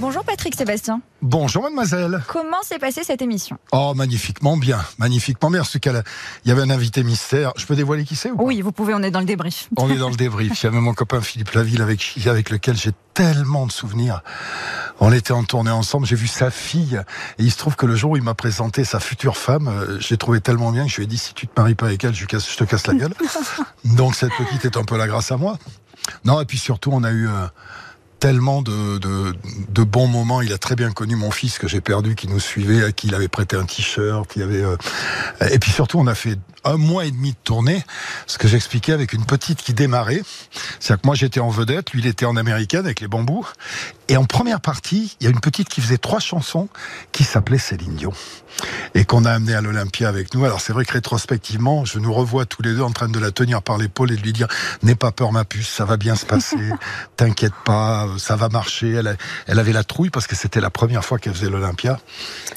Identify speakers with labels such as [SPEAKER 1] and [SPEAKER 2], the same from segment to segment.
[SPEAKER 1] Bonjour Patrick Sébastien.
[SPEAKER 2] Bonjour mademoiselle.
[SPEAKER 1] Comment s'est passée cette émission?
[SPEAKER 2] Oh magnifiquement bien, magnifiquement bien. Parce qu'il y avait un invité mystère. Je peux dévoiler qui c'est ou
[SPEAKER 1] Oui, vous pouvez, on est dans le débrief.
[SPEAKER 2] On est dans le débrief. Il y avait mon copain Philippe Laville avec, avec lequel j'ai tellement de souvenirs. On était en tournée ensemble, j'ai vu sa fille. Et il se trouve que le jour où il m'a présenté sa future femme, euh, je l'ai trouvé tellement bien que je lui ai dit si tu te maries pas avec elle, je, casse, je te casse la gueule. Donc cette petite est un peu la grâce à moi. Non, et puis surtout, on a eu... Euh, tellement de, de, bons moments. Il a très bien connu mon fils que j'ai perdu, qui nous suivait, à qui il avait prêté un t-shirt. euh, Et puis surtout, on a fait un mois et demi de tournée, ce que j'expliquais avec une petite qui démarrait. C'est-à-dire que moi j'étais en vedette, lui il était en américaine avec les bambous. Et en première partie, il y a une petite qui faisait trois chansons qui s'appelait Céline Dion et qu'on a amené à l'Olympia avec nous. Alors c'est vrai que rétrospectivement, je nous revois tous les deux en train de la tenir par l'épaule et de lui dire n'aie pas peur ma puce, ça va bien se passer, t'inquiète pas, ça va marcher. Elle, elle avait la trouille parce que c'était la première fois qu'elle faisait l'Olympia.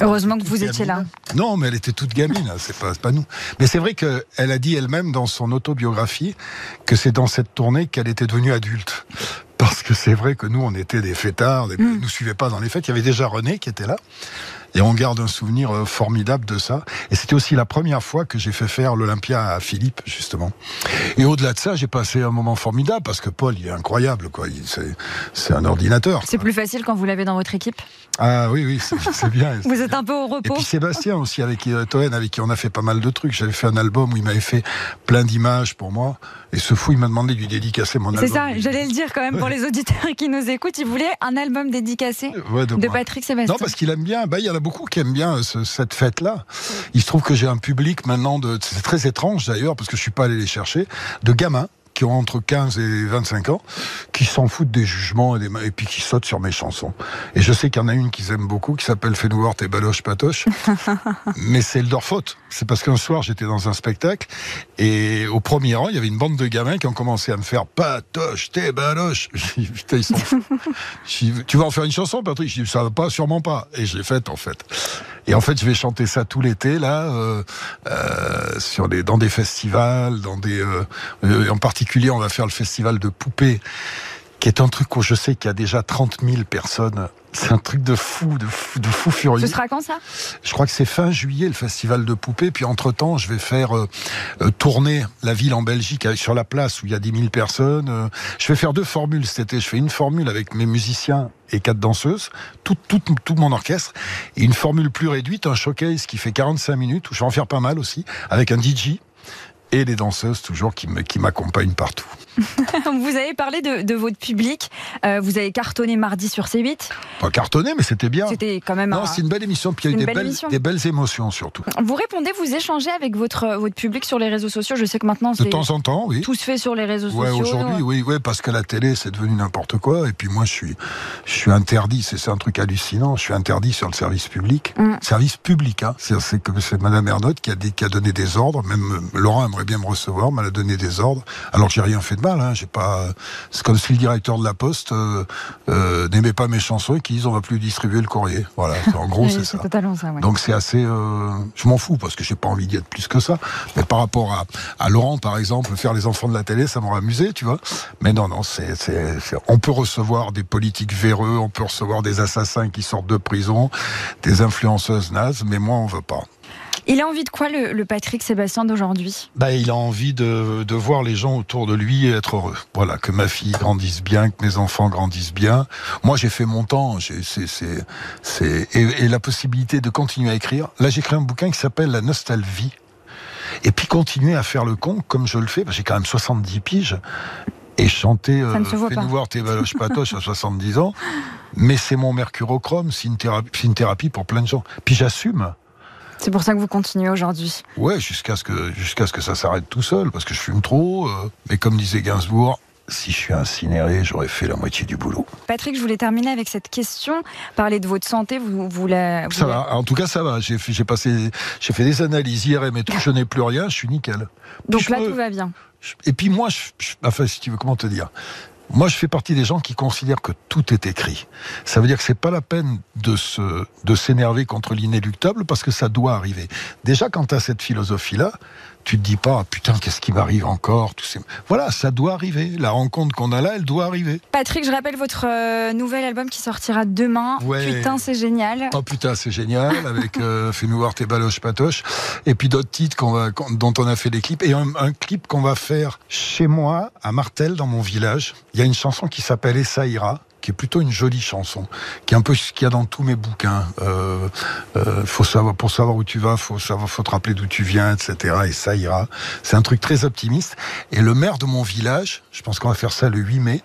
[SPEAKER 1] Heureusement que vous étiez là.
[SPEAKER 2] Non, mais elle était toute gamine, hein, c'est pas, pas nous. Mais c'est vrai qu'elle a dit elle-même dans son autobiographie que c'est dans cette tournée qu'elle était devenue adulte parce que c'est vrai que nous, on était des fêtards, mm. nous suivaient pas dans les fêtes. Il y avait déjà René qui était là. Et on garde un souvenir euh, formidable de ça. Et c'était aussi la première fois que j'ai fait faire l'Olympia à Philippe, justement. Et au-delà de ça, j'ai passé un moment formidable parce que Paul, il est incroyable, quoi. C'est un ordinateur.
[SPEAKER 1] C'est plus facile quand vous l'avez dans votre équipe?
[SPEAKER 2] Ah oui, oui, c'est bien.
[SPEAKER 1] vous êtes un peu au repos.
[SPEAKER 2] Et puis Sébastien aussi, avec euh, Toen, avec qui on a fait pas mal de trucs. J'avais fait un album où il m'avait fait plein d'images pour moi. Et ce fou, il m'a demandé de lui dédicacer mon album.
[SPEAKER 1] C'est ça, j'allais le dire quand même pour les auditeurs qui nous écoutent. Il voulait un album dédicacé de, Patrick Sébastien.
[SPEAKER 2] Non, parce qu'il aime bien. Bah, il y en a beaucoup qui aiment bien euh, cette fête-là. Il se trouve que j'ai un public maintenant de. C'est très étrange d'ailleurs, parce que je suis pas allé les chercher, de gamins qui ont entre 15 et 25 ans, qui s'en foutent des jugements et, des, et puis qui sautent sur mes chansons. Et je sais qu'il y en a une qu'ils aiment beaucoup, qui s'appelle Fais-nous voir tes baloches patoches. Mais c'est leur faute. C'est parce qu'un soir, j'étais dans un spectacle et au premier rang, il y avait une bande de gamins qui ont commencé à me faire patoche, tes baloches. Putain, ils sont Tu vas en faire une chanson, Patrick? Je dis, ça va pas, sûrement pas. Et je l'ai faite, en fait. Et en fait, je vais chanter ça tout l'été, là, euh, euh, sur des, dans des festivals, dans des, euh, en particulier on va faire le festival de poupées, qui est un truc où je sais qu'il y a déjà 30 000 personnes. C'est un truc de fou, de fou, de fou furieux.
[SPEAKER 1] Ce sera quand ça?
[SPEAKER 2] Je crois que c'est fin juillet le festival de poupées. Puis entre temps, je vais faire euh, euh, tourner la ville en Belgique sur la place où il y a 10 000 personnes. Euh, je vais faire deux formules cet été. Je fais une formule avec mes musiciens et quatre danseuses, tout, tout, tout mon orchestre, et une formule plus réduite, un showcase qui fait 45 minutes où je vais en faire pas mal aussi, avec un DJ et les danseuses toujours qui m'accompagnent partout.
[SPEAKER 1] vous avez parlé de, votre public. Euh, vous avez cartonné mardi sur C8.
[SPEAKER 2] Pas cartonné, mais c'était bien.
[SPEAKER 1] C'était quand même.
[SPEAKER 2] Non, c'est une belle émission. Puis il y a eu des belles, des belles, émotions surtout.
[SPEAKER 1] Vous répondez, vous échangez avec votre, votre public sur les réseaux sociaux. Je sais que maintenant,
[SPEAKER 2] de temps en temps, oui.
[SPEAKER 1] Tout se fait sur les réseaux
[SPEAKER 2] ouais,
[SPEAKER 1] sociaux.
[SPEAKER 2] Aujourd'hui, oui, oui, parce que la télé, c'est devenu n'importe quoi. Et puis moi, je suis, je suis interdit. C'est un truc hallucinant. Je suis interdit sur le service public. Mm. Service public, hein. C'est Madame Ernotte qui a, qui a donné des ordres. Même Laurent aimerait bien me recevoir, m'a donné des ordres. Alors j'ai rien fait de mal. Hein. J'ai pas c'est comme si le directeur de la Poste euh, euh, n'aimait pas mes chansons et qu'ils disent on va plus distribuer le courrier. Voilà, en gros c'est ça. Donc c'est assez, euh, je m'en fous parce que j'ai pas envie d'y être plus que ça. Mais par rapport à, à Laurent par exemple, faire les enfants de la télé, ça m'aurait amusé, tu vois. Mais non, non, c'est, on peut recevoir des politiques véreux, on peut recevoir des assassins qui sortent de prison, des influenceuses nazes, mais moi on veut pas.
[SPEAKER 1] Il a envie de quoi, le, Patrick Sébastien d'aujourd'hui?
[SPEAKER 2] Bah, Il a envie de, de, voir les gens autour de lui être heureux. Voilà, que ma fille grandisse bien, que mes enfants grandissent bien. Moi, j'ai fait mon temps. C'est, c'est, et, et, la possibilité de continuer à écrire. Là, j'ai écrit un bouquin qui s'appelle La nostalgie. Et puis continuer à faire le con comme je le fais. J'ai quand même 70 piges. Et chanter
[SPEAKER 1] euh,
[SPEAKER 2] Fais-nous voir tes valoches patoches à 70 ans. Mais c'est mon mercurochrome. C'est une, thérapie, une thérapie pour plein de gens. Puis j'assume.
[SPEAKER 1] C'est pour ça que vous continuez aujourd'hui.
[SPEAKER 2] Ouais, jusqu'à ce que jusqu'à ce que ça s'arrête tout seul, parce que je fume trop. Euh, mais comme disait Gainsbourg, si je suis incinéré, j'aurais fait la moitié du boulot.
[SPEAKER 1] Patrick, je voulais terminer avec cette question. Parler de votre santé, vous, vous la.
[SPEAKER 2] ça va. En tout cas, ça va. J'ai fait, passé, j'ai fait des analyses IRM et tout. Je n'ai plus rien. Je suis nickel.
[SPEAKER 1] Donc là, tout va bien.
[SPEAKER 2] Et puis moi, je, enfin, si tu veux, comment te dire? Moi, je fais partie des gens qui considèrent que tout est écrit. Ça veut dire que c'est pas la peine de se, de s'énerver contre l'inéluctable parce que ça doit arriver. Déjà, quand tu as cette philosophie-là, tu te dis pas ah, putain qu'est-ce qui m'arrive encore tout ces... voilà ça doit arriver. La rencontre qu'on a là elle doit arriver.
[SPEAKER 1] Patrick je rappelle votre euh, nouvel album qui sortira demain. Putain c'est génial.
[SPEAKER 2] Oh putain c'est génial avec euh, Fais-nous voir tes baloches patoches. Et puis d'autres titres qu'on va, dont on a fait des clips. Et un, un clip qu'on va faire chez moi à Martel dans mon village. Il y a une chanson qui s'appelle Et ça ira qui est plutôt une jolie chanson, qui est un peu ce qu'il y a dans tous mes bouquins. Euh, euh, faut savoir, pour savoir où tu vas, faut savoir, faut te rappeler d'où tu viens, etc. Et ça ira. C'est un truc très optimiste. Et le maire de mon village, je pense qu'on va faire ça le 8 mai,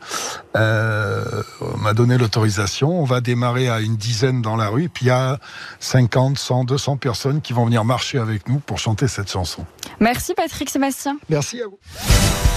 [SPEAKER 2] euh, m'a donné l'autorisation. On va démarrer à une dizaine dans la rue, et puis il y a 50, 100, 200 personnes qui vont venir marcher avec nous pour chanter cette chanson.
[SPEAKER 1] Merci Patrick Sébastien.
[SPEAKER 2] Merci à vous.